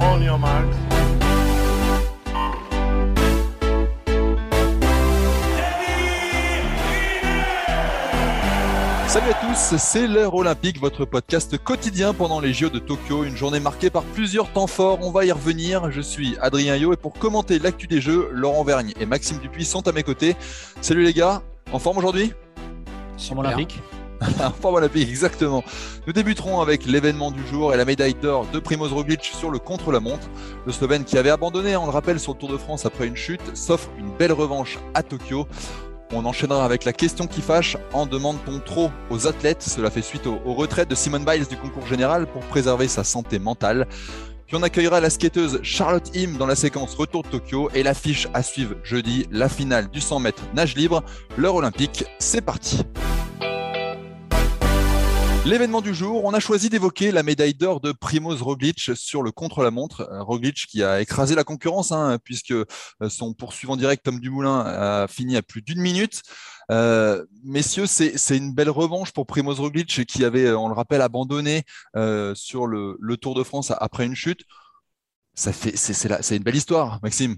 On your marks. Salut à tous, c'est l'heure olympique, votre podcast quotidien pendant les JO de Tokyo, une journée marquée par plusieurs temps forts, on va y revenir. Je suis Adrien Yo et pour commenter l'actu des Jeux, Laurent Vergne et Maxime Dupuis sont à mes côtés. Salut les gars, en forme aujourd'hui? Sur olympique. Forme olympique, exactement. Nous débuterons avec l'événement du jour et la médaille d'or de Primoz Roglic sur le contre-la-montre. Le Slovène qui avait abandonné, on le rappelle, sur le Tour de France après une chute, s'offre une belle revanche à Tokyo. On enchaînera avec la question qui fâche. En demande-t-on trop aux athlètes? Cela fait suite au, au retrait de Simone Biles du concours général pour préserver sa santé mentale. Puis on accueillera la skateuse Charlotte Im dans la séquence Retour de Tokyo et l'affiche à suivre jeudi, la finale du 100 mètres nage libre. L'heure olympique, c'est parti. L'événement du jour, on a choisi d'évoquer la médaille d'or de Primoz Roglic sur le contre-la-montre. Euh, Roglic qui a écrasé la concurrence, hein, puisque euh, son poursuivant direct, Tom Dumoulin, a fini à plus d'une minute. Euh, messieurs, c'est une belle revanche pour Primoz Roglic qui avait, on le rappelle, abandonné sur le, le, Tour de France après une chute. C'est une belle histoire, Maxime.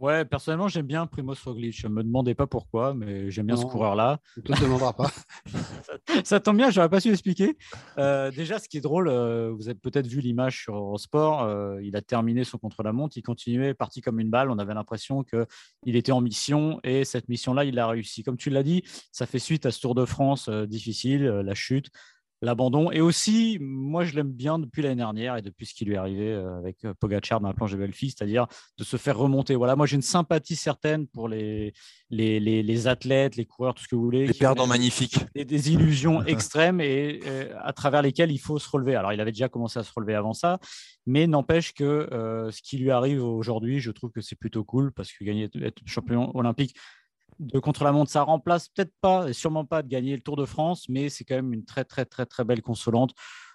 Ouais, personnellement, j'aime bien Primoz Roglic. Je me demandais pas pourquoi, mais j'aime bien non, ce coureur-là. Tu te demanderas pas. ça, ça, tombe bien, j'aurais pas su expliquer. Euh, déjà, ce qui est drôle, euh, vous avez peut-être vu l'image sur Eurosport. Euh, il a terminé son contre-la-montre, il continuait, parti comme une balle. On avait l'impression qu'il était en mission et cette mission-là, il a réussi. Comme tu l'as dit, ça fait suite à ce Tour de France euh, difficile, euh, la chute l'abandon. Et aussi, moi, je l'aime bien depuis l'année dernière et depuis ce qui lui est arrivé avec Pogacar dans la planche de Belfi, c'est-à-dire de se faire remonter. Voilà, moi, j'ai une sympathie certaine pour les, les, les, les, athlètes, les coureurs, tout ce que vous voulez. Les perdants magnifiques. Des, des illusions extrêmes et euh, à travers lesquelles il faut se relever. Alors, il avait déjà commencé à se relever avant ça, mais n'empêche que euh, ce qui lui arrive aujourd'hui, je trouve que c'est plutôt cool parce que gagner être champion olympique, de contre-la-montre, ça remplace peut-être pas, sûrement pas de gagner le Tour de France, mais c'est quand même une très, très, très, très belle consolante.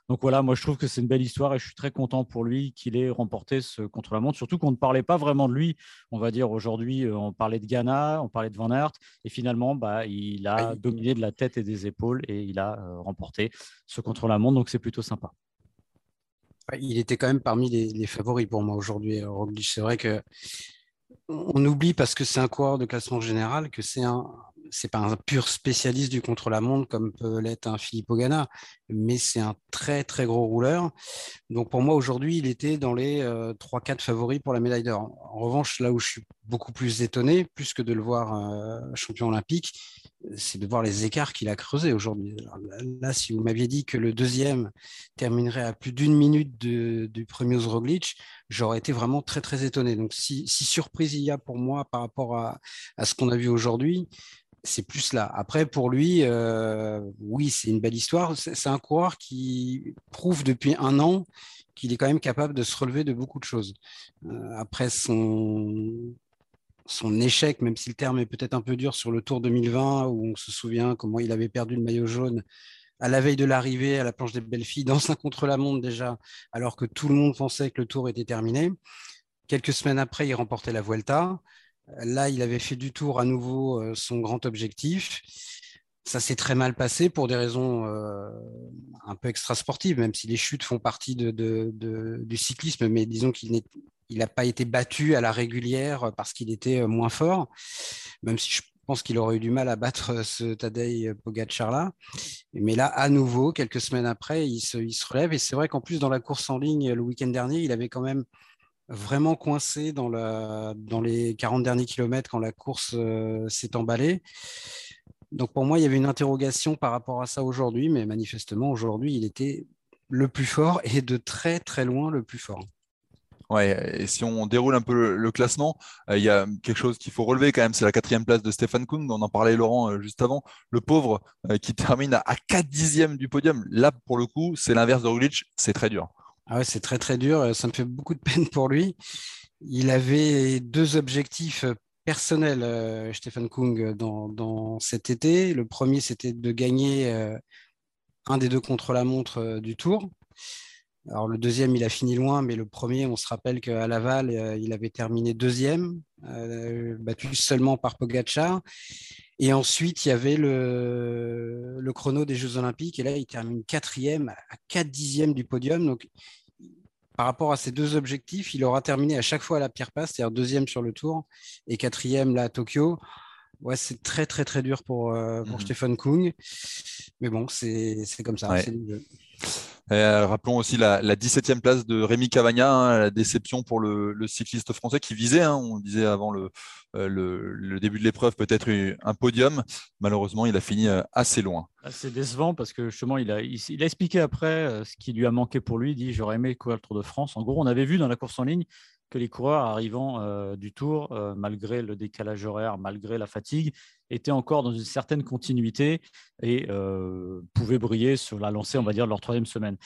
Donc voilà, moi je trouve que c'est une belle histoire et je suis très content pour lui qu'il ait remporté ce contre-la-montre, surtout qu'on ne parlait pas vraiment de lui. On va dire aujourd'hui, on parlait de Ghana, on parlait de Van Aert, et finalement, bah, il a dominé de la tête et des épaules et il a euh, remporté ce contre-la-montre, donc c'est plutôt sympa. Il était quand même parmi les, les favoris pour moi aujourd'hui, Roglic. C'est vrai que on oublie parce que c'est un coureur de classement général que c'est un c'est pas un pur spécialiste du contre-la-montre comme peut l'être un Philippe Ogana, mais c'est un très très gros rouleur. Donc pour moi aujourd'hui, il était dans les euh, 3-4 favoris pour la médaille d'or. En revanche, là où je suis beaucoup plus étonné, plus que de le voir euh, champion olympique, c'est de voir les écarts qu'il a creusés aujourd'hui. Là, si vous m'aviez dit que le deuxième terminerait à plus d'une minute du premier Roglic, j'aurais été vraiment très très étonné. Donc si, si, surprise il y a pour moi par rapport à, à ce qu'on a vu aujourd'hui, c'est plus là. Après, pour lui, euh, oui, c'est une belle histoire. C'est un coureur qui prouve depuis un an qu'il est quand même capable de se relever de beaucoup de choses. Euh, après son, son échec, même si le terme est peut-être un peu dur sur le Tour 2020, où on se souvient comment il avait perdu le maillot jaune à la veille de l'arrivée à la planche des belles filles, dans un contre-la-montre déjà, alors que tout le monde pensait que le Tour était terminé. Quelques semaines après, il remportait la Vuelta. Là, il avait fait du tour à nouveau euh, son grand objectif. Ça s'est très mal passé pour des raisons euh, un peu extrasportives, même si les chutes font partie du cyclisme, mais disons qu'il n'a pas été battu à la régulière parce qu'il était euh, moins fort, même si je pense qu'il aurait eu du mal à battre ce Tadej Pogacar-là. Mais là, à nouveau, quelques semaines après, il se, il relève. Et c'est vrai qu'en plus, dans la course en ligne le week-end dernier, il avait quand même vraiment coincé dans, les 40 derniers kilomètres quand la course euh, s'est emballée. Donc pour moi, il y avait une interrogation par rapport à ça aujourd'hui, mais manifestement, aujourd'hui, il était le plus fort et de très très loin le plus fort. Et si on déroule un peu le, classement, euh, il y a quelque chose qu'il faut relever quand même, c'est la quatrième place de Stéphane Kung. On en parlait Laurent euh, juste avant. Le pauvre euh, qui termine à, 4 dixièmes du podium. Là, pour le coup, c'est l'inverse de Roglic, c'est très dur. Ah ouais, c'est très très dur. Ça me fait beaucoup de peine pour lui. Il avait deux objectifs personnels, Stéphane Kung, dans, dans, cet été. Le premier, c'était de gagner un des deux contre-la-montre du Tour. Alors le deuxième, il a fini loin, mais le premier, on se rappelle qu'à Laval, euh, il avait terminé deuxième, euh, battu seulement par Pogacar. Et ensuite, il y avait le, le, chrono des Jeux Olympiques, et là, il termine quatrième à 4 dixièmes du podium. Donc, par rapport à ces deux objectifs, il aura terminé à chaque fois à la pierre passe, c'est-à-dire deuxième sur le tour et quatrième là à Tokyo. Ouais, c'est très très très dur pour, euh, pour mhm. Stephen Kung. Mais bon, c'est comme ça. Euh, rappelons aussi la, 17e place de Rémi Cavagna, hein, la déception pour le, cycliste français qui visait, hein, on disait avant euh, le, début de l'épreuve, peut-être un podium. Malheureusement, il a fini euh, assez loin. C'est décevant parce que justement, il a, il, a expliqué après ce qui lui a manqué pour lui. Il dit J'aurais aimé courir le Tour de France. En gros, on avait vu dans la course en ligne les coureurs arrivant du Tour, malgré le décalage horaire, malgré la fatigue, étaient encore dans une certaine continuité et euh, pouvaient briller sur la lancée, on va dire, de leur troisième semaine.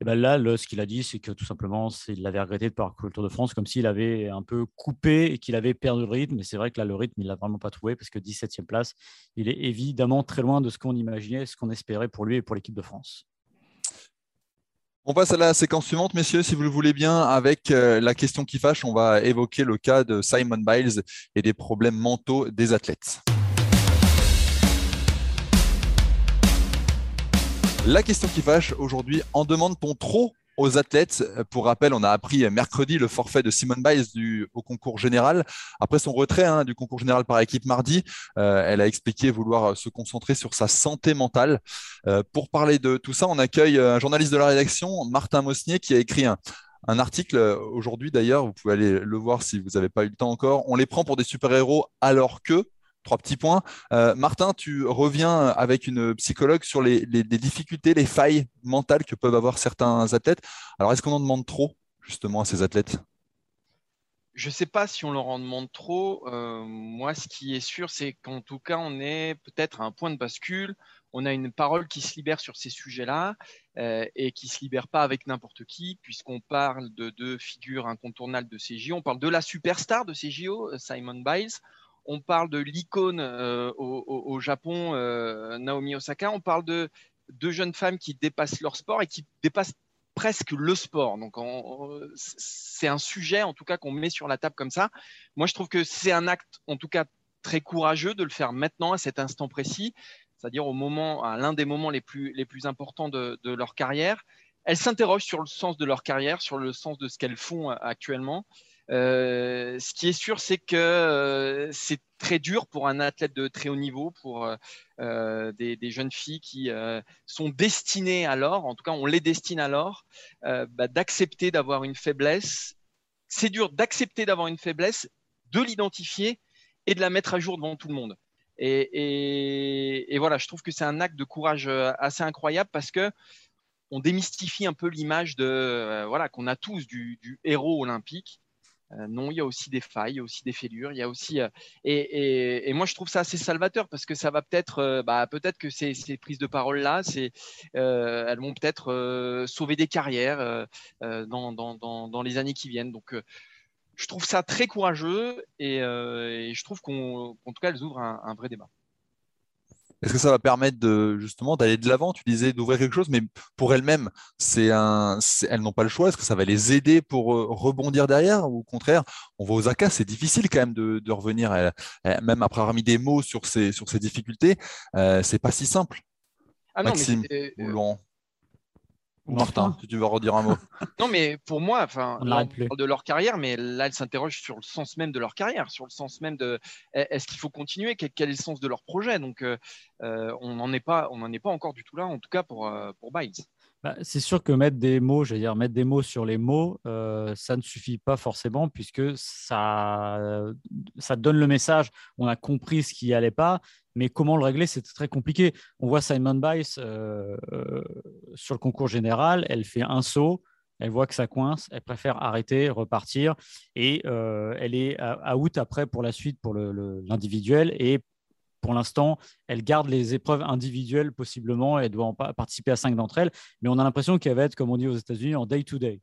Et ben là, ce qu'il a dit, c'est que tout simplement, il l'avait regretté de parcourir le Tour de France, comme s'il avait un peu coupé et qu'il avait perdu le rythme. Et c'est vrai que là, le rythme, il l'a vraiment pas trouvé parce que 17e place, il est évidemment très loin de ce qu'on imaginait, ce qu'on espérait pour lui et pour l'équipe de France. On passe à la séquence suivante, messieurs, si vous le voulez bien, avec euh, la question qui fâche. On va évoquer le cas de Simon Biles et des problèmes mentaux des athlètes. La question qui fâche aujourd'hui, en demande-t-on trop aux athlètes. Pour rappel, on a appris mercredi le forfait de Simone Biles du, au concours général. Après son retrait hein, du concours général par équipe mardi, euh, elle a expliqué vouloir se concentrer sur sa santé mentale. Euh, pour parler de tout ça, on accueille un journaliste de la rédaction, Martin Mosnier, qui a écrit un, un article aujourd'hui d'ailleurs, vous pouvez aller le voir si vous n'avez pas eu le temps encore. On les prend pour des super-héros alors que trois petits points. Euh, Martin, tu reviens avec une psychologue sur les, difficultés, les failles mentales que peuvent avoir certains athlètes. Alors, est-ce qu'on en demande trop justement à ces athlètes? Je ne sais pas si on leur en demande trop. Euh, moi, ce qui est sûr, c'est qu'en tout cas, on est peut-être à un point de bascule. On a une parole qui se libère sur ces sujets-là euh, et qui ne se libère pas avec n'importe qui, puisqu'on parle de deux figures incontournables de ces JO. On parle de la superstar de ces JO, Simon Biles on parle de l'icône euh, au, Japon, euh, Naomi Osaka, on parle de deux jeunes femmes qui dépassent leur sport et qui dépassent presque le sport. Donc, c'est un sujet, en tout cas, qu'on met sur la table comme ça. Moi, je trouve que c'est un acte, en tout cas, très courageux de le faire maintenant, à cet instant précis, c'est-à-dire au moment, à l'un des moments les plus, les plus importants de, leur carrière. Elles s'interrogent sur le sens de leur carrière, sur le sens de ce qu'elles font euh, actuellement. Euh, ce qui est sûr, c'est que euh, c'est très dur pour un athlète de très haut niveau, pour euh, des, jeunes filles qui sont destinées alors, en tout cas on les destine alors, bah, d'accepter d'avoir une faiblesse. C'est dur d'accepter d'avoir une faiblesse, de l'identifier et de la mettre à jour devant tout le monde. Et, voilà, je trouve que c'est un acte de courage assez incroyable parce que on démystifie un peu l'image de voilà qu'on a tous du héros olympique euh, non, il y a aussi des failles, il y a aussi des fêlures, il y a aussi euh, et, moi je trouve ça assez salvateur parce que ça va peut-être, euh, bah, peut-être que ces, prises de parole là, c'est, elles vont peut-être sauver des carrières dans, les années qui viennent. Donc je trouve ça très courageux et, je trouve qu'en tout cas elles ouvrent un vrai débat. Est-ce que ça va permettre de justement d'aller de l'avant? Tu disais d'ouvrir quelque chose, mais pour elles-mêmes, c'est un, elles n'ont pas le choix. Est-ce que ça va les aider pour euh, rebondir derrière? Ou au contraire, on va aux ACA, c'est difficile quand même de, revenir, même après avoir mis des mots sur ces sur ces difficultés, euh, c'est pas si simple. Ah Maxime ou Laurent Martin, si tu veux redire un mot. non, mais pour moi, enfin, on, parle de leur carrière, mais là, elles s'interrogent sur le sens même de leur carrière, sur le sens même de est-ce qu'il faut continuer, quel, est le sens de leur projet? Donc, euh, euh, on n'en est pas, on n'en est pas encore du tout là, en tout cas pour euh, pour Biles. Bah, c'est sûr que mettre des mots, je dire mettre des mots sur les mots, ça ne suffit pas forcément puisque ça, ça donne le message. On a compris ce qui allait pas, mais comment le régler, c'est très compliqué. On voit Simon Bice euh, euh, sur le concours général, elle fait un saut, elle voit que ça coince, elle préfère arrêter, repartir, et euh, elle est out après pour la suite pour l'individuel. et pour l'instant, elle garde les épreuves individuelles possiblement, elle doit participer à cinq d'entre elles, mais on a l'impression qu'elle va être, comme on dit aux États-Unis, en day-to-day.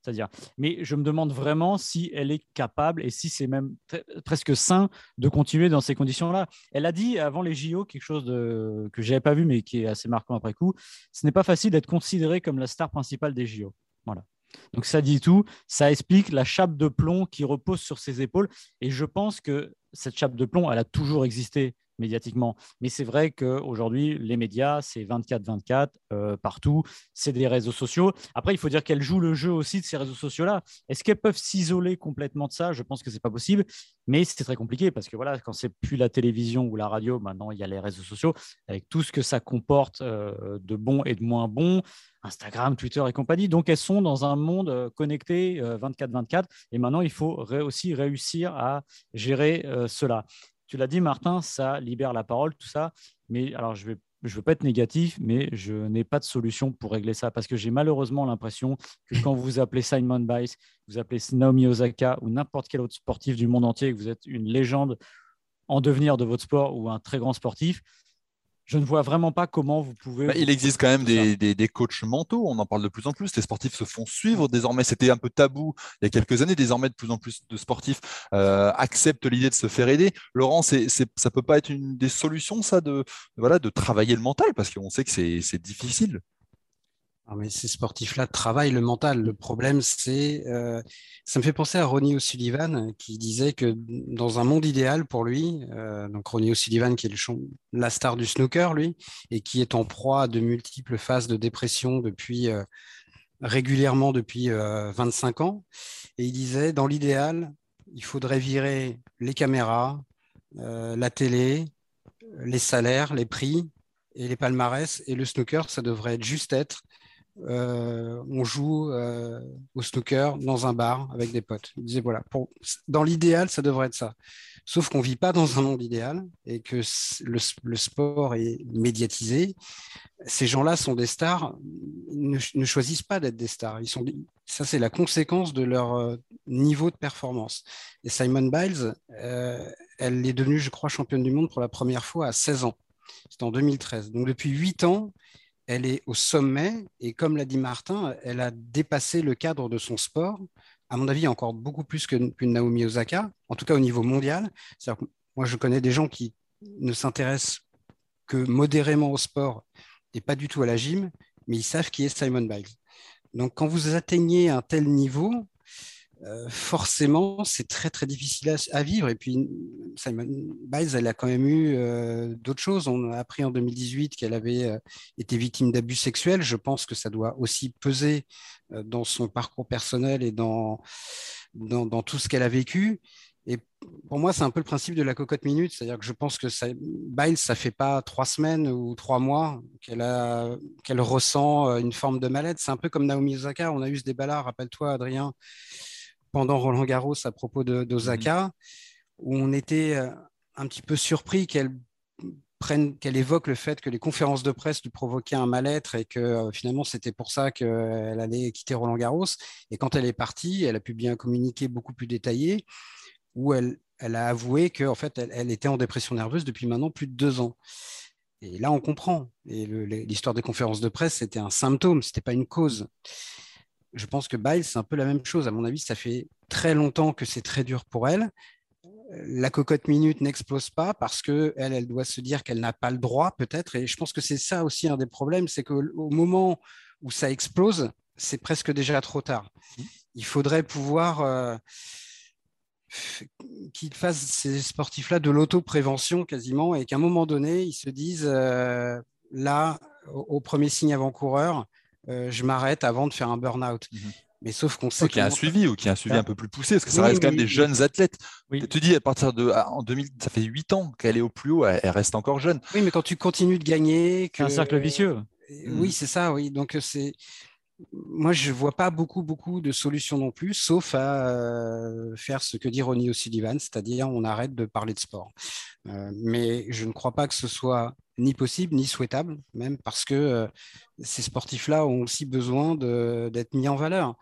C'est-à-dire, mais je me demande vraiment si elle est capable et si c'est même presque sain de continuer dans ces conditions-là. Elle a dit avant les JO quelque chose que je n'avais pas vu mais qui est assez marquant après coup. Ce n'est pas facile d'être considéré comme la star principale des JO. Voilà. Donc ça dit tout, ça explique la chape de plomb qui repose sur ses épaules. Et je pense que cette chape de plomb, elle a toujours existé médiatiquement. Mais c'est vrai qu'aujourd'hui, les médias, c'est 24-24 euh, partout, c'est des réseaux sociaux. Après, il faut dire qu'elles jouent le jeu aussi de ces réseaux sociaux-là. Est-ce qu'elles peuvent s'isoler complètement de ça? Je pense que ce n'est pas possible, mais c'est très compliqué parce que voilà, quand c'est plus la télévision ou la radio, maintenant il y a les réseaux sociaux avec tout ce que ça comporte euh, de bon et de moins bon. Instagram, Twitter et compagnie. Donc, elles sont dans un monde euh, connecté 24-24. Et maintenant, il faut aussi réussir à gérer cela tu l'as dit, Martin, ça libère la parole, tout ça. Mais alors, je vais veux pas être négatif, mais je n'ai pas de solution pour régler ça parce que j'ai malheureusement l'impression que quand vous appelez Simon Biles, vous appelez Naomi Osaka ou n'importe quel autre sportif du monde entier, que vous êtes une légende en devenir de votre sport ou un très grand sportif, je ne vois vraiment pas comment vous pouvez. Bah, il existe quand même des, des, coachs mentaux, on en parle de plus en plus. Les sportifs se font suivre désormais. C'était un peu tabou il y a quelques années. Désormais, de plus en plus de sportifs euh, acceptent l'idée de se faire aider. Laurent, c'est, c'est, ça peut pas être une des solutions, ça, de, voilà, de travailler le mental, parce qu'on sait que c'est difficile. Ah, mais ces sportifs-là travaillent le mental. Le problème, c'est, euh, ça me fait penser à Ronnie O'Sullivan qui disait que dans un monde idéal pour lui, euh, donc Ronnie O'Sullivan qui est le la star du snooker, lui, et qui est en proie à de multiples phases de dépression depuis euh, régulièrement depuis 25 ans, et il disait dans l'idéal, il faudrait virer les caméras, la télé, les salaires, les prix et les palmarès, et le snooker, ça devrait juste être euh, on joue euh, au snooker dans un bar avec des potes. Il disait voilà, dans l'idéal, ça devrait être ça. Sauf qu'on vit pas dans un monde idéal et que le, sport est médiatisé. Ces gens-là sont des stars, ne, ne choisissent pas d'être des stars. Ils sont, ça, c'est la conséquence de leur euh, niveau de performance. Et Simon Biles, elle est devenue, je crois, championne du monde pour la première fois à 16 ans. C'était en 2013. Donc depuis 8 ans, elle est au sommet et comme l'a dit Martin, elle a dépassé le cadre de son sport, à mon avis encore beaucoup plus qu'une Naomi Osaka, en tout cas au niveau mondial. moi, je connais des gens qui ne s'intéressent que modérément au sport et pas du tout à la gym, mais ils savent qui est Simon Biles. Donc quand vous atteignez un tel niveau, euh, forcément, c'est très très difficile à, vivre. Et puis, Simon Biles, elle a quand même eu euh, d'autres choses. On a appris en 2018 qu'elle avait euh, été victime d'abus sexuels. Je pense que ça doit aussi peser dans son parcours personnel et dans, dans, tout ce qu'elle a vécu. Et pour moi, c'est un peu le principe de la cocotte minute, c'est-à-dire que je pense que Biles, ça fait pas trois semaines ou trois mois qu'elle ressent une forme de mal-être. C'est un peu comme Naomi Osaka. On a eu ce débat-là, rappelle-toi, Adrien, pendant Roland Garros à propos d'Osaka, mhm. où on était euh, un petit peu surpris qu'elle prenne, qu'elle évoque le fait que les conférences de presse lui provoquaient un mal-être et que euh, finalement c'était pour ça qu'elle allait quitter Roland Garros. Et quand elle est partie, elle a pu bien communiquer beaucoup plus détaillé, où elle, elle a avoué qu'en fait elle, était en dépression nerveuse depuis maintenant plus de deux ans. Et là, on comprend. Et l'histoire des conférences de presse, c'était un symptôme, ce n'était pas une cause je pense que Biles, c'est un peu la même chose. À mon avis, ça fait très longtemps que c'est très dur pour elle. La cocotte minute n'explose pas parce que elle, elle doit se dire qu'elle n'a pas le droit, peut-être. Et je pense que c'est ça aussi un des problèmes, c'est qu'au moment où ça explose, c'est presque déjà trop tard. Il faudrait pouvoir euh, qu'ils fassent ces sportifs-là de l'autoprévention quasiment et qu'à un moment donné, ils se disent euh, là, au, premier signe avant-coureur, euh, je m'arrête avant de faire un burn-out. Mhm. Mais sauf qu'on sait qu'il y a un suivi ou qu'il y a un suivi un peu plus poussé, parce que ça reste quand même des jeunes athlètes. Tu dis à partir de en 2000, ça fait 8 ans qu'elle est au plus haut, elle, reste encore jeune. Oui, mais quand tu continues de gagner, c'est un cercle vicieux. Oui, mm. c'est ça. Oui, donc euh, c'est moi, je ne vois pas beaucoup, beaucoup de solutions non plus, sauf à euh, faire ce que dit Ronnie O'Sullivan, c'est-à-dire on arrête de parler de sport. Euh, mais je ne crois pas que ce soit ni possible, ni souhaitable, même parce que euh, ces sportifs-là ont aussi besoin d'être mis en valeur.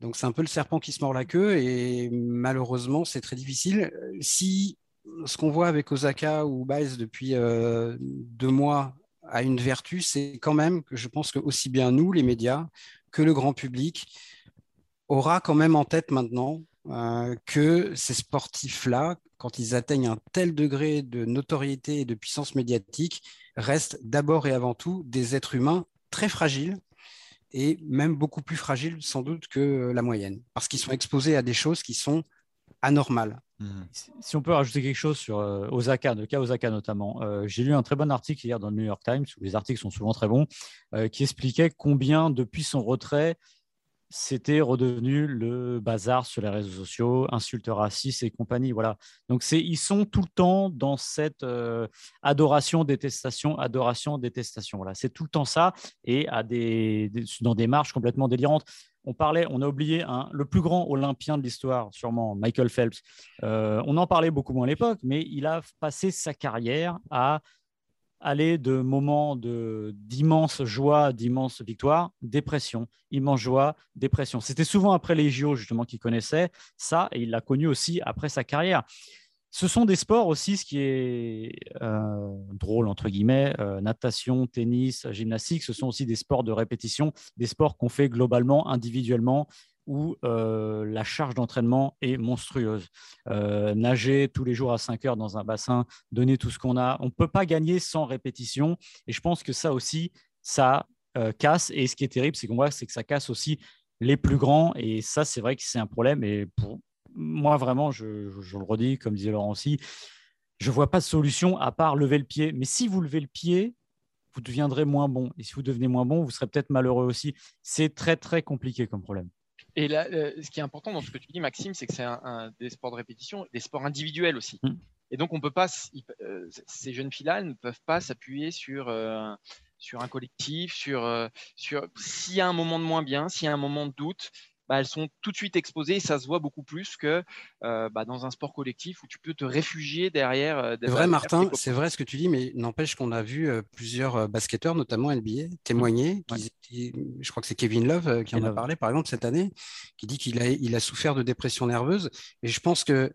Donc c'est un peu le serpent qui se mord la queue et malheureusement, c'est très difficile. Si ce qu'on voit avec Osaka ou Biles depuis deux mois a une vertu, c'est quand même que je pense que aussi bien nous, les médias, que le grand public aura quand même en tête maintenant euh, que ces sportifs-là, quand ils atteignent un tel degré de notoriété et de puissance médiatique, restent d'abord et avant tout des êtres humains très fragiles et même beaucoup plus fragiles sans doute que la moyenne, parce qu'ils sont exposés à des choses qui sont anormales. Mhm. Si on peut rajouter quelque chose sur euh, Osaka, le cas Osaka notamment, euh, j'ai lu un très bon article hier dans le New York Times, où les articles sont souvent très bons, euh, qui expliquait combien depuis son retrait, c'était redevenu le bazar sur les réseaux sociaux, insultes racistes et compagnie. Voilà. Donc ils sont tout le temps dans cette adoration, détestation, adoration, détestation. Voilà, c'est tout le temps ça et à des, dans des marches complètement délirantes on parlait, on a oublié le plus grand Olympien de l'histoire, sûrement Michael Phelps. Euh, on en parlait beaucoup moins à l'époque, mais il a passé sa carrière à aller de moments d'immense joie, d'immense victoire, dépression, immense joie, dépression. C'était souvent après les JO justement qu'il connaissait ça, et il l'a connu aussi après sa carrière. Ce sont des sports aussi, ce qui est euh, drôle, entre guillemets, euh, natation, tennis, gymnastique, ce sont aussi des sports de répétition, des sports qu'on fait globalement, individuellement, où euh, la charge d'entraînement est monstrueuse. nager tous les jours à 5 heures dans un bassin, donner tout ce qu'on a, on ne peut pas gagner sans répétition. Et je pense que ça aussi, ça casse. Et ce qui est terrible, c'est qu'on voit c'est que ça casse aussi les plus grands. Et ça, c'est vrai que c'est un problème. Et pour, moi, vraiment, je, le redis, comme disait Laurent aussi, je ne vois pas de solution à part lever le pied. Mais si vous levez le pied, vous deviendrez moins bon. Et si vous devenez moins bon, vous serez peut-être malheureux aussi. C'est très, très compliqué comme problème. Et là, euh, ce qui est important dans ce que tu dis, Maxime, c'est que c'est un, des sports de répétition, des sports individuels aussi. Mm. Et donc, on peut pas, euh, ces jeunes filles-là ne peuvent pas s'appuyer sur, euh, sur un collectif, sur, sur s'il y a un moment de moins bien, s'il y a un moment de doute, bah, elles sont tout de suite exposées et ça se voit beaucoup plus que euh, bah, dans un sport collectif où tu peux te réfugier derrière. Euh, c'est vrai, Martin, c'est vrai ce que tu dis, mais n'empêche qu'on a vu euh, plusieurs basketteurs, notamment NBA, témoigner. je crois que c'est Kevin Love qui en a parlé, par exemple, cette année, qui dit qu'il a, il a souffert de dépression nerveuse. Et je pense que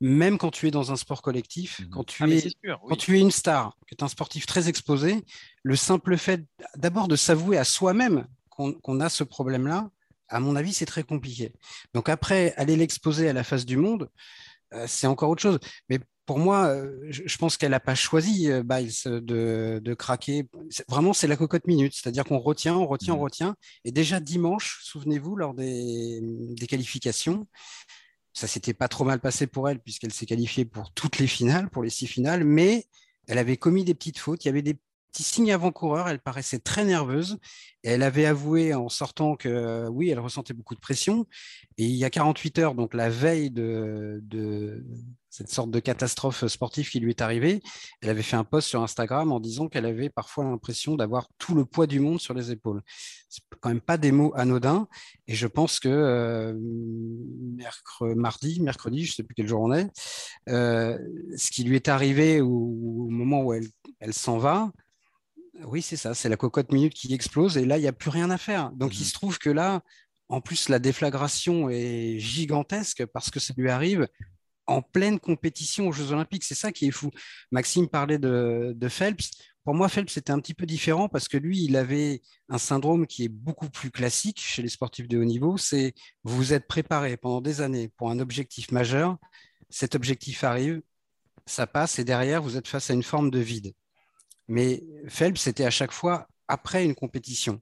même quand tu es dans un sport collectif, mmh quand, tu, ah, es, quand tu es une star, que tu es un sportif très exposé, le simple fait d'abord de s'avouer à soi-même qu'on a ce problème-là, à mon avis, c'est très compliqué. Donc après, aller l'exposer à la face du monde, euh, c'est encore autre chose. Mais pour moi, euh, je, pense qu'elle n'a pas choisi, euh, Biles, de, craquer. Vraiment, c'est la cocotte minute. C'est-à-dire qu'on retient, on retient, on mmh. retient. Et déjà dimanche, souvenez-vous, lors des, des qualifications, ça s'était pas trop mal passé pour elle, puisqu'elle s'est qualifiée pour toutes les finales, pour les six finales, mais elle avait commis des petites fautes. Il y avait des petit signe avant-coureur. Elle paraissait très nerveuse et elle avait avoué en sortant que oui, elle ressentait beaucoup de pression. Et il y a 48 heures, donc la veille de, cette sorte de catastrophe sportive qui lui est arrivée, elle avait fait un post sur Instagram en disant qu'elle avait parfois l'impression d'avoir tout le poids du monde sur les épaules. C'est quand même pas des mots anodins. Et je pense que euh, mardi, mercredi, je sais plus quel jour on est, euh, ce qui lui est arrivé au, moment où elle s'en va, oui, c'est ça, c'est la cocotte minute qui explose et là, il n'y a plus rien à faire. Donc, il mmh se trouve que là, en plus, la déflagration est gigantesque parce que ça lui arrive en pleine compétition aux Jeux Olympiques. C'est ça qui est fou. Maxime parlait de, Phelps. Pour moi, Phelps c'était un petit peu différent parce que lui, il avait un syndrome qui est beaucoup plus classique chez les sportifs de haut niveau. C'est vous êtes préparé pendant des années pour un objectif majeur. Cet objectif arrive, ça passe et derrière, vous êtes face à une forme de vide. Mais Phelps, c'était à chaque fois après une compétition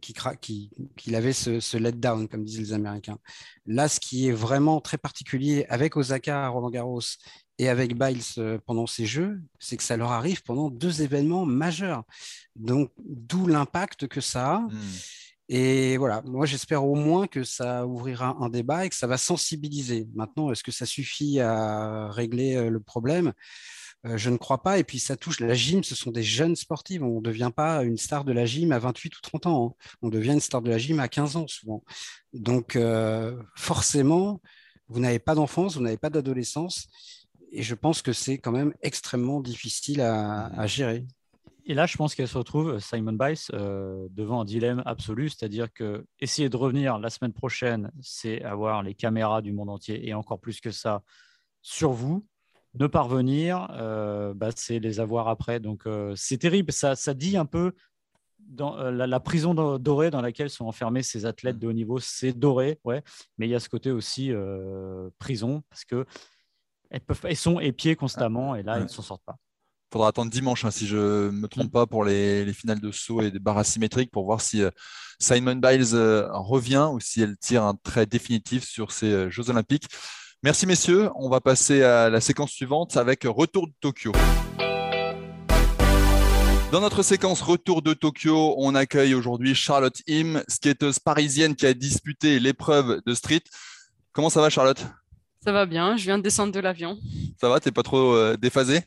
qu'il avait ce, ce let-down, comme disent les Américains. Là, ce qui est vraiment très particulier avec Osaka, Roland Garros et avec Biles euh, pendant ces Jeux, c'est que ça leur arrive pendant deux événements majeurs. Donc, d'où l'impact que ça a. Hmm. Et voilà, moi j'espère au moins que ça ouvrira un débat et que ça va sensibiliser. Maintenant, est-ce que ça suffit à régler euh, le problème? Euh, je ne crois pas. Et puis ça touche la gym, ce sont des jeunes sportifs. On ne devient pas une star de la gym à 28 ou 30 ans. Hein. On devient une star de la gym à 15 ans souvent. Donc euh, forcément, vous n'avez pas d'enfance, vous n'avez pas d'adolescence. Et je pense que c'est quand même extrêmement difficile à, gérer. Et là, je pense qu'elle se retrouve, Simon Biles, euh, devant un dilemme absolu, c'est-à-dire que essayer de revenir la semaine prochaine, c'est avoir les caméras du monde entier et encore plus que ça sur vous ne parvenir, euh, bah, c'est les avoir après. Donc euh, c'est terrible. Ça, ça, dit un peu dans euh, la, prison dorée dans laquelle sont enfermés ces athlètes de haut niveau. C'est doré, ouais. Mais il y a ce côté aussi prison parce que elles, peuvent, elles sont épiées constamment et là, ils ne s'en sortent pas. Il faudra attendre dimanche, hein, si je ne me trompe pas, pour les, les, finales de saut et des barres asymétriques pour voir si Simon Biles revient ou si elle tire un trait définitif sur ces Jeux Olympiques. Merci messieurs, on va passer à la séquence suivante avec Retour de Tokyo. Dans notre séquence Retour de Tokyo, on accueille aujourd'hui Charlotte Im, skateuse parisienne qui a disputé l'épreuve de street. Comment ça va Charlotte? Ça va bien, je viens de descendre de l'avion. Ça va, t'es pas trop euh, déphasé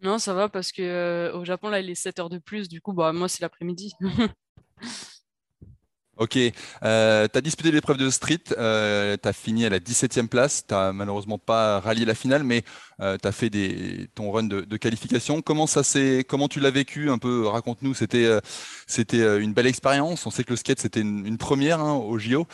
Non, ça va parce que euh, au Japon là, il est 7 heures de plus, du coup bah moi c'est l'après-midi. Ok, euh, tu disputé l'épreuve de street, euh, tu as fini à la 17e place, tu n'as malheureusement pas rallié la finale, mais euh, tu fait des, ton run de, qualification. Comment, ça comment tu l'as vécu un peu? Raconte-nous, c'était euh, c'était une belle expérience. On sait que le skate, c'était une, première hein, au JO.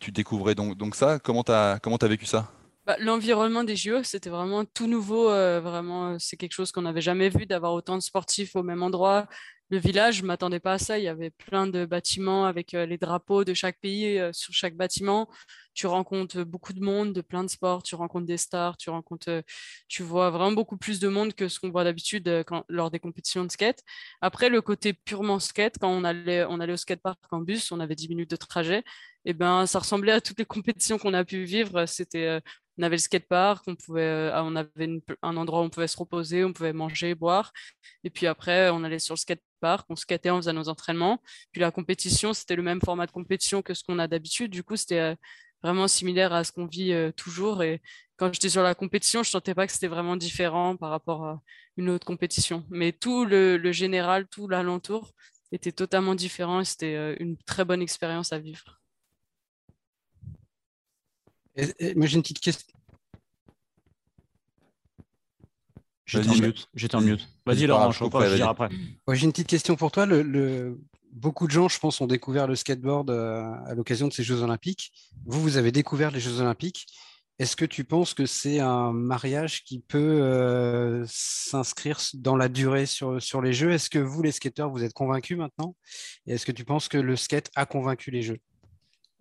tu découvrais donc, ça. Comment tu as, comment as vécu ça? L'environnement des JO, c'était vraiment tout nouveau. vraiment, c'est quelque chose qu'on n'avait jamais vu, d'avoir autant de sportifs au même endroit, le village, je m'attendais pas à ça. Il y avait plein de bâtiments avec euh, les drapeaux de chaque pays euh, sur chaque bâtiment. Tu rencontres beaucoup de monde, de plein de sports. Tu rencontres des stars. Tu rencontres, euh, tu vois vraiment beaucoup plus de monde que ce qu'on voit d'habitude lors des compétitions de skate. Après, le côté purement skate, quand on allait, on allait au skatepark en bus, on avait 10 minutes de trajet. Et eh ben, ça ressemblait à toutes les compétitions qu'on a pu vivre. C'était on avait le skatepark, on pouvait, on avait un endroit où on pouvait se reposer, on pouvait manger, boire. Et puis après, on allait sur le skate on skatait, on faisait nos entraînements. Puis la compétition, c'était le même format de compétition que ce qu'on a d'habitude. Du coup, c'était euh, vraiment similaire à ce qu'on vit euh, toujours. Et quand j'étais sur la compétition, je ne sentais pas que c'était vraiment différent par rapport à une autre compétition. Mais tout le, général, tout l'alentour était totalement différent et c'était euh, une très bonne expérience à vivre. moi, j'ai une petite question. J'étais en mute. Vas-y, Laurent, je vais dire après. J'ai une petite question pour toi. Le, Beaucoup de gens, je pense, ont découvert le skateboard euh, à l'occasion de ces Jeux Olympiques. Vous, vous avez découvert les Jeux Olympiques. Est-ce que tu penses que c'est un mariage qui peut euh, s'inscrire dans la durée sur, les Jeux? Est-ce que vous, les skateurs, vous êtes convaincus maintenant? Et est-ce que tu penses que le skate a convaincu les Jeux?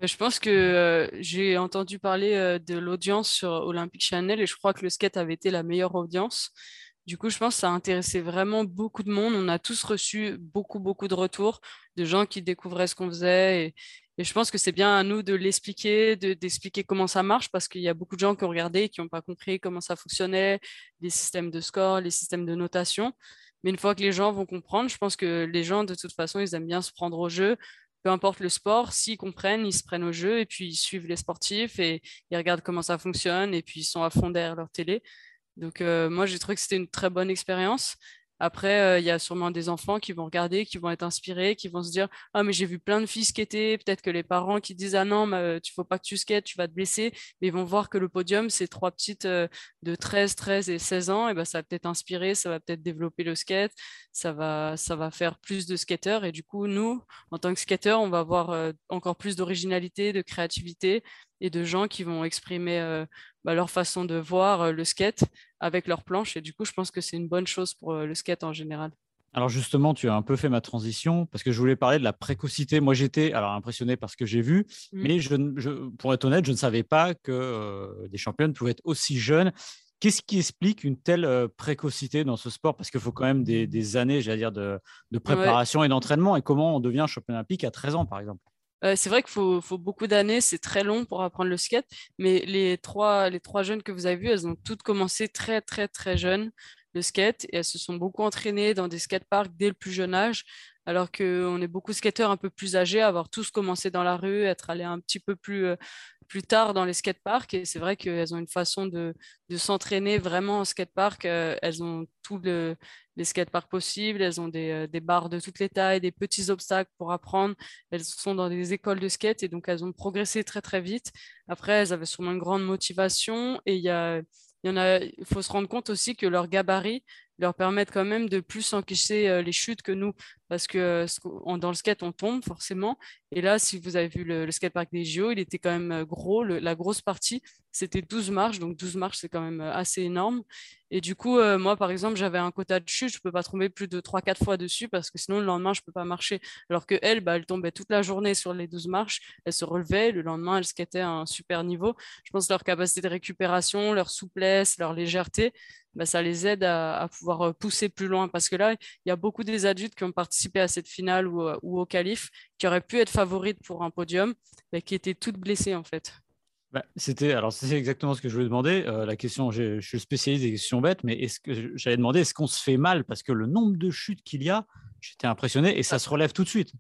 Je pense que euh, j'ai entendu parler euh, de l'audience sur Olympic Channel et je crois que le skate avait été la meilleure audience. Du coup, je pense que ça a intéressé vraiment beaucoup de monde. On a tous reçu beaucoup, beaucoup de retours de gens qui découvraient ce qu'on faisait. Et, je pense que c'est bien à nous de l'expliquer, d'expliquer comment ça marche, parce qu'il y a beaucoup de gens qui ont regardé et qui n'ont pas compris comment ça fonctionnait, les systèmes de score, les systèmes de notation. Mais une fois que les gens vont comprendre, je pense que les gens, de toute façon, ils aiment bien se prendre au jeu peu importe le sport, s'ils comprennent, ils se prennent au jeu et puis ils suivent les sportifs et ils regardent comment ça fonctionne et puis ils sont à fond derrière leur télé. Donc euh, moi, j'ai trouvé que c'était une très bonne expérience. Après, euh, il y a sûrement des enfants qui vont regarder, qui vont être inspirés, qui vont se dire Ah, mais j'ai vu plein de filles skater. Peut-être que les parents qui disent Ah non, tu ne faut pas que tu skates, tu vas te blesser. Mais ils vont voir que le podium, c'est trois petites euh, de 13, 13 et 16 ans. Et ben, ça va peut-être inspirer, ça va peut-être développer le skate, ça va, ça va faire plus de skateurs. Et du coup, nous, en tant que skateurs, on va avoir euh, encore plus d'originalité, de créativité et de gens qui vont exprimer euh, bah, leur façon de voir euh, le skate avec leur planche. Et du coup, je pense que c'est une bonne chose pour euh, le skate en général. Alors justement, tu as un peu fait ma transition parce que je voulais parler de la précocité. Moi, j'étais alors impressionné par ce que j'ai vu, mmh. mais je, pour être honnête, je ne savais pas que des championnes pouvaient être aussi jeunes. Qu'est-ce qui explique une telle précocité dans ce sport? Parce qu'il faut quand même des, années, j'allais dire, de, préparation et d'entraînement. Et comment on devient champion olympique à 13 ans, par exemple? Euh, c'est vrai qu'il faut, beaucoup d'années, c'est très long pour apprendre le skate, mais les trois, les trois jeunes que vous avez vus, elles ont toutes commencé très, très, très jeunes le skate et elles se sont beaucoup entraînées dans des skateparks dès le plus jeune âge, alors qu'on est beaucoup skateurs un peu plus âgés, avoir tous commencé dans la rue, être allés un petit peu plus, euh, plus tard dans les skateparks. Et c'est vrai qu'elles ont une façon de, s'entraîner vraiment en skatepark. elles ont tous les skateparks possibles, elles ont des, des, barres de toutes les tailles, des petits obstacles pour apprendre. Elles sont dans des écoles de skate et donc elles ont progressé très très vite. Après, elles avaient sûrement une grande motivation et il y en a, il faut se rendre compte aussi que leur gabarit leur permettent quand même de plus encaisser les chutes que nous. Parce que dans le skate, on tombe forcément. Et là, si vous avez vu le, skatepark des JO, il était quand même gros. la grosse partie, c'était 12 marches. Donc 12 marches, c'est quand même assez énorme. Et du coup, moi, par exemple, j'avais un quota de chute. Je ne peux pas tomber plus de 3-4 fois dessus parce que sinon, le lendemain, je ne peux pas marcher. Alors que elle, bah, elle tombait toute la journée sur les 12 marches. Elle se relevait. Le lendemain, elle skatait à un super niveau. Je pense que leur capacité de récupération, leur souplesse, leur légèreté, bah, ça les aide à, pouvoir pousser plus loin. Parce que là, il y a beaucoup des adultes qui ont participé à cette finale ou, au qualif, qui auraient pu être favorites pour un podium, mais qui étaient toutes blessées en fait. Bah, c'était alors c'est exactement ce que je voulais demander. la question, je, suis spécialiste des questions bêtes, mais est-ce que j'allais demander est-ce qu'on se fait mal? Parce que le nombre de chutes qu'il y a, j'étais impressionné et ça se relève tout de suite.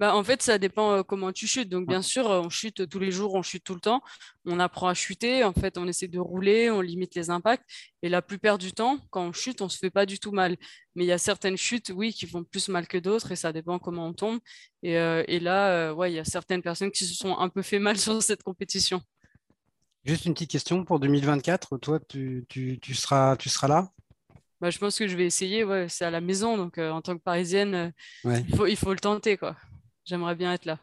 Bah, en fait, ça dépend comment tu chutes. Donc, bien sûr, on chute tous les jours, on chute tout le temps. On apprend à chuter. En fait, on essaie de rouler, on limite les impacts. Et la plupart du temps, quand on chute, on ne se fait pas du tout mal. Mais il y a certaines chutes, oui, qui font plus mal que d'autres et ça dépend comment on tombe. Et, là, ouais, il y a certaines personnes qui se sont un peu fait mal sur cette compétition. Juste une petite question pour 2024. Toi, tu, seras, tu seras là? Bah, je pense que je vais essayer. Ouais, c'est à la maison, donc en tant que parisienne, il, faut, il faut le tenter. quoi. J'aimerais bien être là.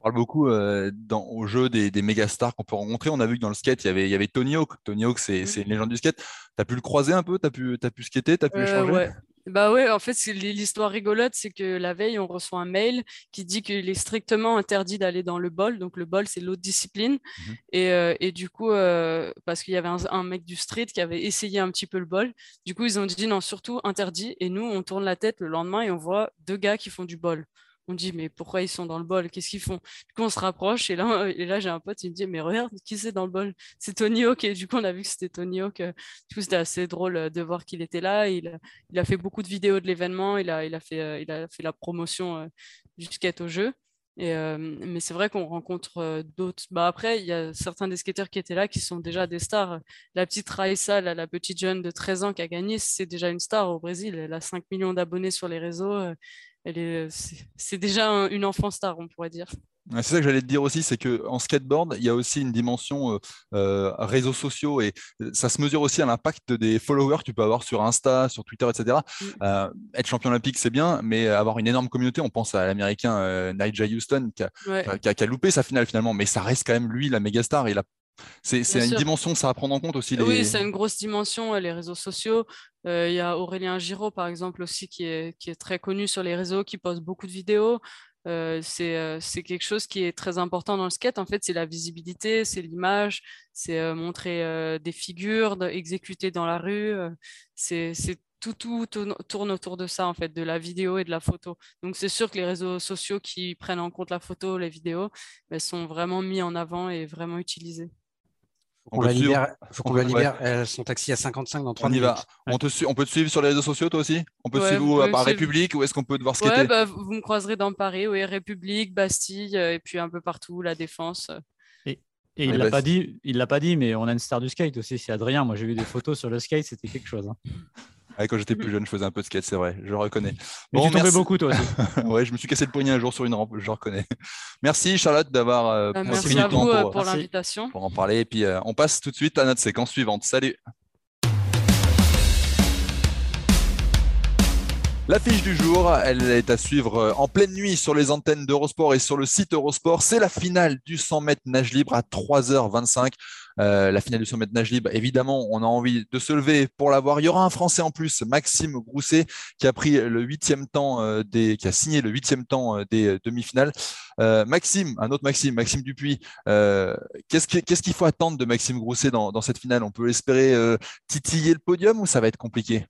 On parle beaucoup euh, dans, au jeu des, des méga stars qu'on peut rencontrer. On a vu que dans le skate, il y avait, il y avait Tony Hawk. Tony Hawk, c'est mm. une légende du skate. Tu as pu le croiser un peu? Tu as pu, as pu skater? Tu as pu euh, échanger? Bah ouais, en fait, l'histoire rigolote, c'est que la veille, on reçoit un mail qui dit qu'il est strictement interdit d'aller dans le bol. Donc, le bol, c'est l'autre discipline. Mm-hmm. Et, euh, et, du coup, parce qu'il y avait un, un, mec du street qui avait essayé un petit peu le bol, du coup, ils ont dit non, surtout interdit. Et nous, on tourne la tête le lendemain et on voit deux gars qui font du bol on dit mais pourquoi ils sont dans le bol? Qu'est-ce qu'ils font? Du coup, on se rapproche et là, et là j'ai un pote, il me dit mais regarde, qui c'est dans le bol? C'est Tony Hawk. Et du coup, on a vu que c'était Tony Hawk. Du coup, c'était assez drôle euh, de voir qu'il était là. Il, il, a fait beaucoup de vidéos de l'événement. Il a, il, a fait, euh, il a fait la promotion euh, du skate au jeu. Et, mais c'est vrai qu'on rencontre d'autres. Bah, après, il y a certains des skateurs qui étaient là qui sont déjà des stars. La petite Raissa, la, la petite jeune de 13 ans qui a gagné, c'est déjà une star au Brésil. Elle a 5 millions d'abonnés sur les réseaux c'est déjà une enfant star, on pourrait dire. C'est ça que j'allais te dire aussi, c'est qu'en skateboard, il y a aussi une dimension euh, euh, réseaux sociaux et ça se mesure aussi à l'impact des followers que tu peux avoir sur Insta, sur Twitter, etc. Mm. Euh, être champion olympique, c'est bien, mais avoir une énorme communauté, on pense à l'américain Nigel Houston qui a, loupé sa finale finalement, mais ça reste quand même lui la méga star. Il a c'est une dimension, ça à prendre en compte aussi. Oui, c'est une grosse dimension, les réseaux sociaux. Euh, il y a Aurélien Giraud, par exemple, aussi, qui est, qui est très connu sur les réseaux, qui poste beaucoup de vidéos. Euh, euh, c'est quelque chose qui est très important dans le skate. En fait, c'est la visibilité, c'est l'image, c'est montrer des figures, exécuter dans la rue. c'est tout, tout, tourne autour de ça, en fait, de la vidéo et de la photo. Donc, c'est sûr que les réseaux sociaux qui prennent en compte la photo, les vidéos, elles sont vraiment mis en avant et vraiment utilisés. On, la libère, faut qu'on la libère. Elles sont taxis à 55 dans 3 on minutes. Va. On, te on peut te suivre sur les réseaux sociaux, toi aussi? On peut te suivre où, par République ou est-ce qu'on peut te voir skater ouais, bah, Vous me croiserez dans Paris, oui, République, Bastille, euh, et puis un peu partout, La Défense. Et, il ne l'a pas dit, il l'a pas dit, mais on a une star du skate aussi, c'est Adrien. Moi, j'ai vu des photos sur le skate, c'était quelque chose. Hein quand j'étais plus jeune, je faisais un peu de skate, c'est vrai, je reconnais. Mais tu tombais beaucoup, toi aussi. ouais, je me suis cassé le poignet un jour sur une rampe, je reconnais. Merci Charlotte d'avoir euh, bah, merci à vous euh, pour, l'invitation. Pour en parler. Et puis euh, on passe tout de suite à notre séquence suivante. Salut. L'affiche du jour, elle est à suivre en pleine nuit sur les antennes d'Eurosport et sur le site Eurosport. C'est la finale du 100 mètres nage libre à 3h25. Euh, la finale du 100 mètres nage libre, évidemment, on a envie de se lever pour la voir. Il y aura un Français en plus, Maxime Grousset, qui a pris le huitième temps euh, des, qui a signé le huitième temps euh, des demi-finales. Maxime, un autre Maxime, Maxime Dupuis. Qu'est-ce qu'il faut attendre de Maxime Grousset dans cette finale? On peut espérer titiller le podium ou ça va être compliqué?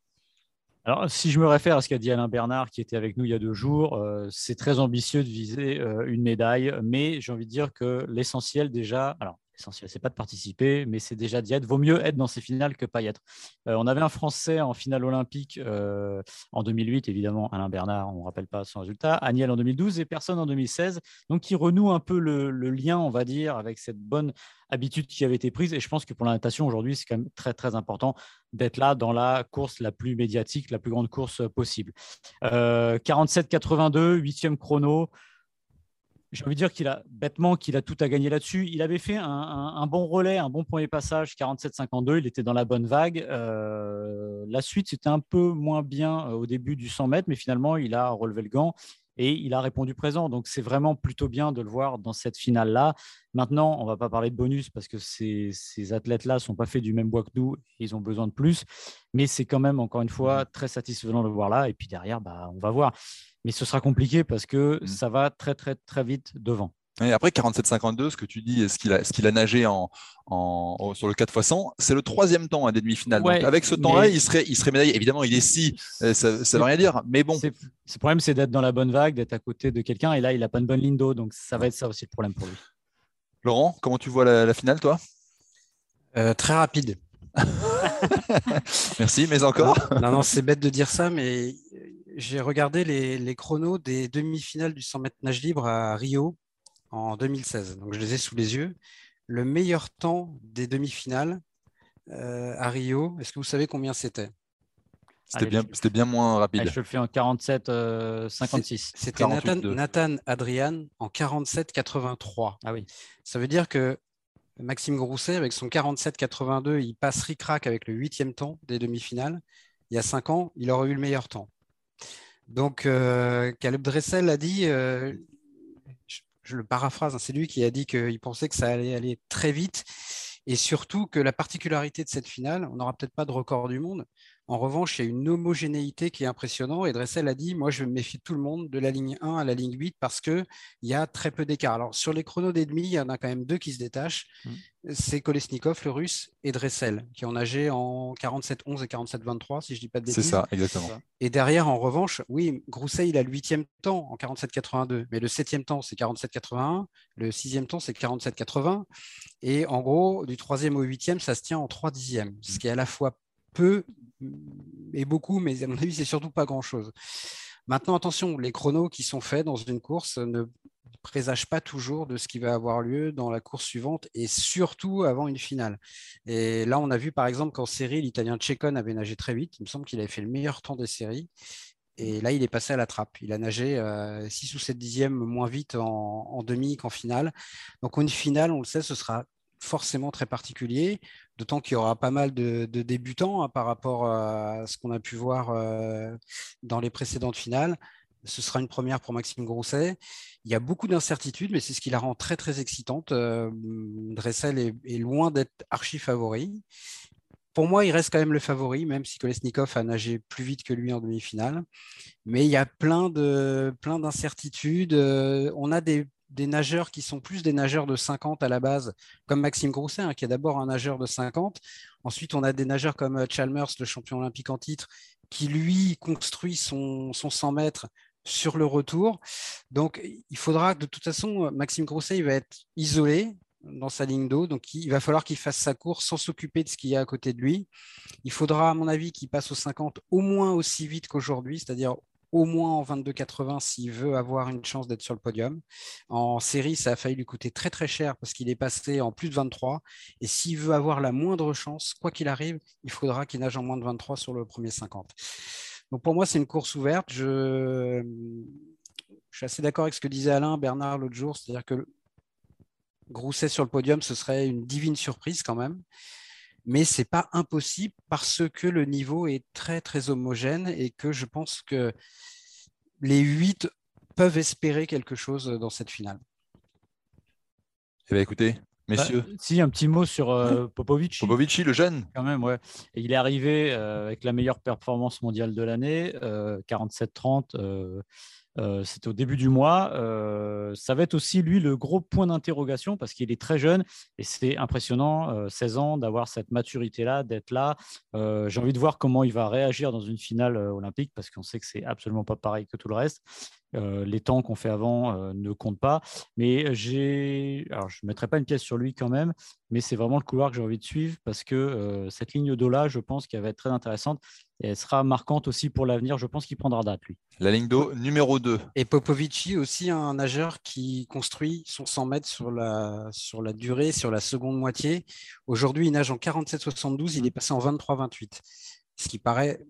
Alors, si je me réfère à ce qu'a dit Alain Bernard, qui était avec nous il y a deux jours, euh, c'est très ambitieux de viser euh, une médaille, mais j'ai envie de dire que l'essentiel déjà, c'est pas de participer, mais c'est déjà d'y être. Vaut mieux être dans ces finales que pas y être. Euh, on avait un Français en finale olympique euh, en 2008, évidemment, Alain Bernard, on ne rappelle pas son résultat, Agnel en 2012 et personne en 2016, donc qui renoue un peu le, lien, on va dire, avec cette bonne habitude qui avait été prise. Et je pense que pour la natation aujourd'hui, c'est quand même très très important d'être là dans la course la plus médiatique, la plus grande course possible. 47-82, huitième chrono j'ai envie de dire qu'il a bêtement qu'il a tout à gagner là-dessus. Il avait fait un, bon relais, un bon premier passage, 47-52. Il était dans la bonne vague. Euh, la suite, c'était un peu moins bien euh, au début du 100 mètres, mais finalement, il a relevé le gant et il a répondu présent. Donc, c'est vraiment plutôt bien de le voir dans cette finale-là. Maintenant, on ne va pas parler de bonus parce que ces, ces athlètes-là ne sont pas faits du même bois que nous. Ils ont besoin de plus. Mais c'est quand même, encore une fois, très satisfaisant de le voir là. Et puis derrière, bah, on va voir mais ce sera compliqué parce que mmh. ça va très très très vite devant. Et après 47-52, ce que tu dis, ce qu'il a, nagé en, sur le 4 x 100, c'est le troisième temps à des demi-finales. Donc avec ce temps-là, il serait, il serait médaillé. Évidemment, il est si, euh, ça ne veut rien dire. Mais bon. Le problème, c'est d'être dans la bonne vague, d'être à côté de quelqu'un. Et là, il n'a pas une bonne ligne d'eau. Donc ça va être ça aussi le problème pour lui. Laurent, comment tu vois la, finale, toi? Euh, Très rapide. Merci, mais encore? non, non c'est bête de dire ça, mais j'ai regardé les, chronos des demi-finales du 100 mètres nage libre à Rio en 2016. Donc, je les ai sous les yeux. Le meilleur temps des demi-finales euh, à Rio, est-ce que vous savez combien c'était? C'était bien, bien, moins rapide. je le fais en 47-56. Euh, c'était Nathan, Nathan, Adrian en 47-83. Ah oui. Ça veut dire que Maxime Grousset, avec son 47-82, il passe ric-rac avec le huitième temps des demi-finales. Il y a cinq ans, il aurait eu le meilleur temps. Donc, euh, Caleb Dressel a dit, euh, je, le paraphrase, hein, c'est lui qui a dit qu'il pensait que ça allait aller très vite. Et surtout que la particularité de cette finale, on n'aura peut-être pas de record du monde, en revanche, il y a une homogénéité qui est impressionnante. Et Dressel a dit Moi, je me méfie de tout le monde, de la ligne 1 à la ligne 8, parce qu'il y a très peu d'écart. Alors, sur les chronos des demi, il y en a quand même deux qui se détachent mm. c'est Kolesnikov, le russe, et Dressel, qui ont nagé en 47-11 et 47-23, si je ne dis pas de bêtises. C'est ça, exactement. Et derrière, en revanche, oui, Grousset, il a le huitième temps en 47-82, mais le septième temps, c'est 47-81, le sixième temps, c'est 47-80. Et en gros, du troisième au huitième, ça se tient en trois dixièmes, ce qui est à la fois peu et beaucoup, mais à mon avis, c'est surtout pas grand-chose. Maintenant, attention, les chronos qui sont faits dans une course ne présagent pas toujours de ce qui va avoir lieu dans la course suivante et surtout avant une finale. Et là, on a vu par exemple qu'en série, l'Italien Tchekon avait nagé très vite. Il me semble qu'il avait fait le meilleur temps des séries. Et là, il est passé à la trappe. Il a nagé 6 euh, ou 7 dixièmes moins vite en, en demi qu'en finale. Donc, une finale, on le sait, ce sera forcément très particulier, d'autant qu'il y aura pas mal de, débutants hein, par rapport à ce qu'on a pu voir euh, dans les précédentes finales. Ce sera une première pour Maxime Grousset. Il y a beaucoup d'incertitudes, mais c'est ce qui la rend très très excitante. Euh, Dressel est, loin d'être archi favori. Pour moi, il reste quand même le favori, même si Kolesnikov a nagé plus vite que lui en demi-finale. Mais il y a plein de plein d'incertitudes. Euh, on a des des nageurs qui sont plus des nageurs de 50 à la base, comme Maxime Grousset, hein, qui est d'abord un nageur de 50. Ensuite, on a des nageurs comme euh, Chalmers, le champion olympique en titre, qui lui construit son, 100 mètres sur le retour. Donc, il faudra, de toute façon, Maxime Grousset, il va être isolé dans sa ligne d'eau. Donc, il va falloir qu'il fasse sa course sans s'occuper de ce qu'il y a à côté de lui. Il faudra, à mon avis, qu'il passe aux 50 au moins aussi vite qu'aujourd'hui, c'est-à-dire au moins en 22,80 s'il veut avoir une chance d'être sur le podium. En série, ça a failli lui coûter très très cher parce qu'il est passé en plus de 23. Et s'il veut avoir la moindre chance, quoi qu'il arrive, il faudra qu'il nage en moins de 23 sur le premier 50. Donc pour moi, c'est une course ouverte. Je, suis assez d'accord avec ce que disait Alain Bernard l'autre jour, c'est-à-dire que Grousset sur le podium, ce serait une divine surprise quand même mais ce n'est pas impossible parce que le niveau est très très homogène et que je pense que les huit peuvent espérer quelque chose dans cette finale. Eh bien, écoutez, bah, messieurs. si, un petit mot sur euh, Popovic. Popovic, le jeune. Quand même, ouais. il est arrivé euh, avec la meilleure performance mondiale de l'année, 47-30. Euh, C'était au début du mois. ça va être aussi, lui, le gros point d'interrogation parce qu'il est très jeune et c'est impressionnant, 16 ans, d'avoir cette maturité-là, d'être là. J'ai envie de voir comment il va réagir dans une finale olympique parce qu'on sait que c'est absolument pas pareil que tout le reste. Les temps qu'on fait avant ne comptent pas. Mais j'ai. Alors, je ne mettrai pas une pièce sur lui quand même, mais c'est vraiment le couloir que j'ai envie de suivre parce que cette ligne d'eau-là, je pense qu'elle va être très intéressante et elle sera marquante aussi pour l'avenir. Je pense qu'il prendra date, lui. La ligne d'eau numéro 2. Et Popovici aussi, un nageur qui construit son 100 mètres sur la, sur la durée, sur la seconde moitié. Aujourd'hui, il nage en 47-72, il est passé en 23-28. Ce qui paraît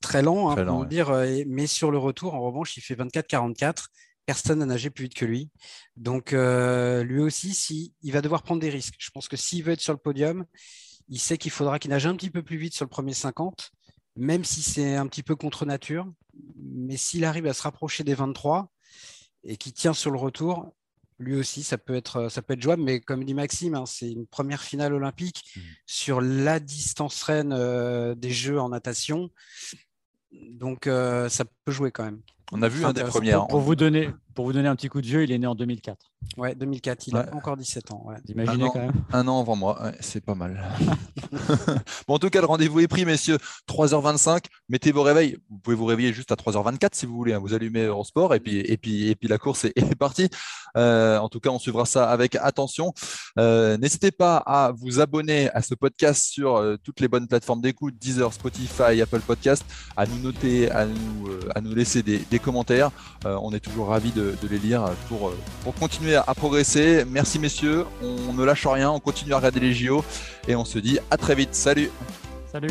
très lent, hein, pour dire, euh, mais sur le retour, en revanche, il fait 24-44. Personne n'a nagé plus vite que lui. Donc, euh, lui aussi, si, il va devoir prendre des risques. Je pense que s'il veut être sur le podium, il sait qu'il faudra qu'il nage un petit peu plus vite sur le premier 50, même si c'est un petit peu contre nature. Mais s'il arrive à se rapprocher des 23 et qu'il tient sur le retour, lui aussi, ça peut être, ça peut être jouable. Mais comme dit Maxime, hein, c'est une première finale olympique mmh. sur la distance reine euh, des Jeux en natation. Donc, euh, ça peut jouer quand même. On a vu un des. Pour, vous donner, pour vous donner un petit coup de vieux, il est né en 2004. Ouais, 2004, il a encore 17 ans. Imaginez un quand même. Un an avant moi, c'est pas mal. bon, en tout cas, le rendez-vous est pris, messieurs. 3h25, mettez vos réveils. Vous pouvez vous réveiller juste à 3h24 si vous voulez. Hein. Vous allumez Eurosport et puis, et puis, et puis la course est, partie. Euh, en tout cas, on suivra ça avec attention. Euh, n'hésitez pas à vous abonner à ce podcast sur euh, toutes les bonnes plateformes d'écoute, Deezer, Spotify, Apple Podcast, à nous noter, à nous, à nous laisser des, commentaires. on est toujours ravis de, les lire pour, pour continuer à, progresser. Merci messieurs, on ne lâche rien, on continue à regarder les JO et on se dit à très vite. Salut Salut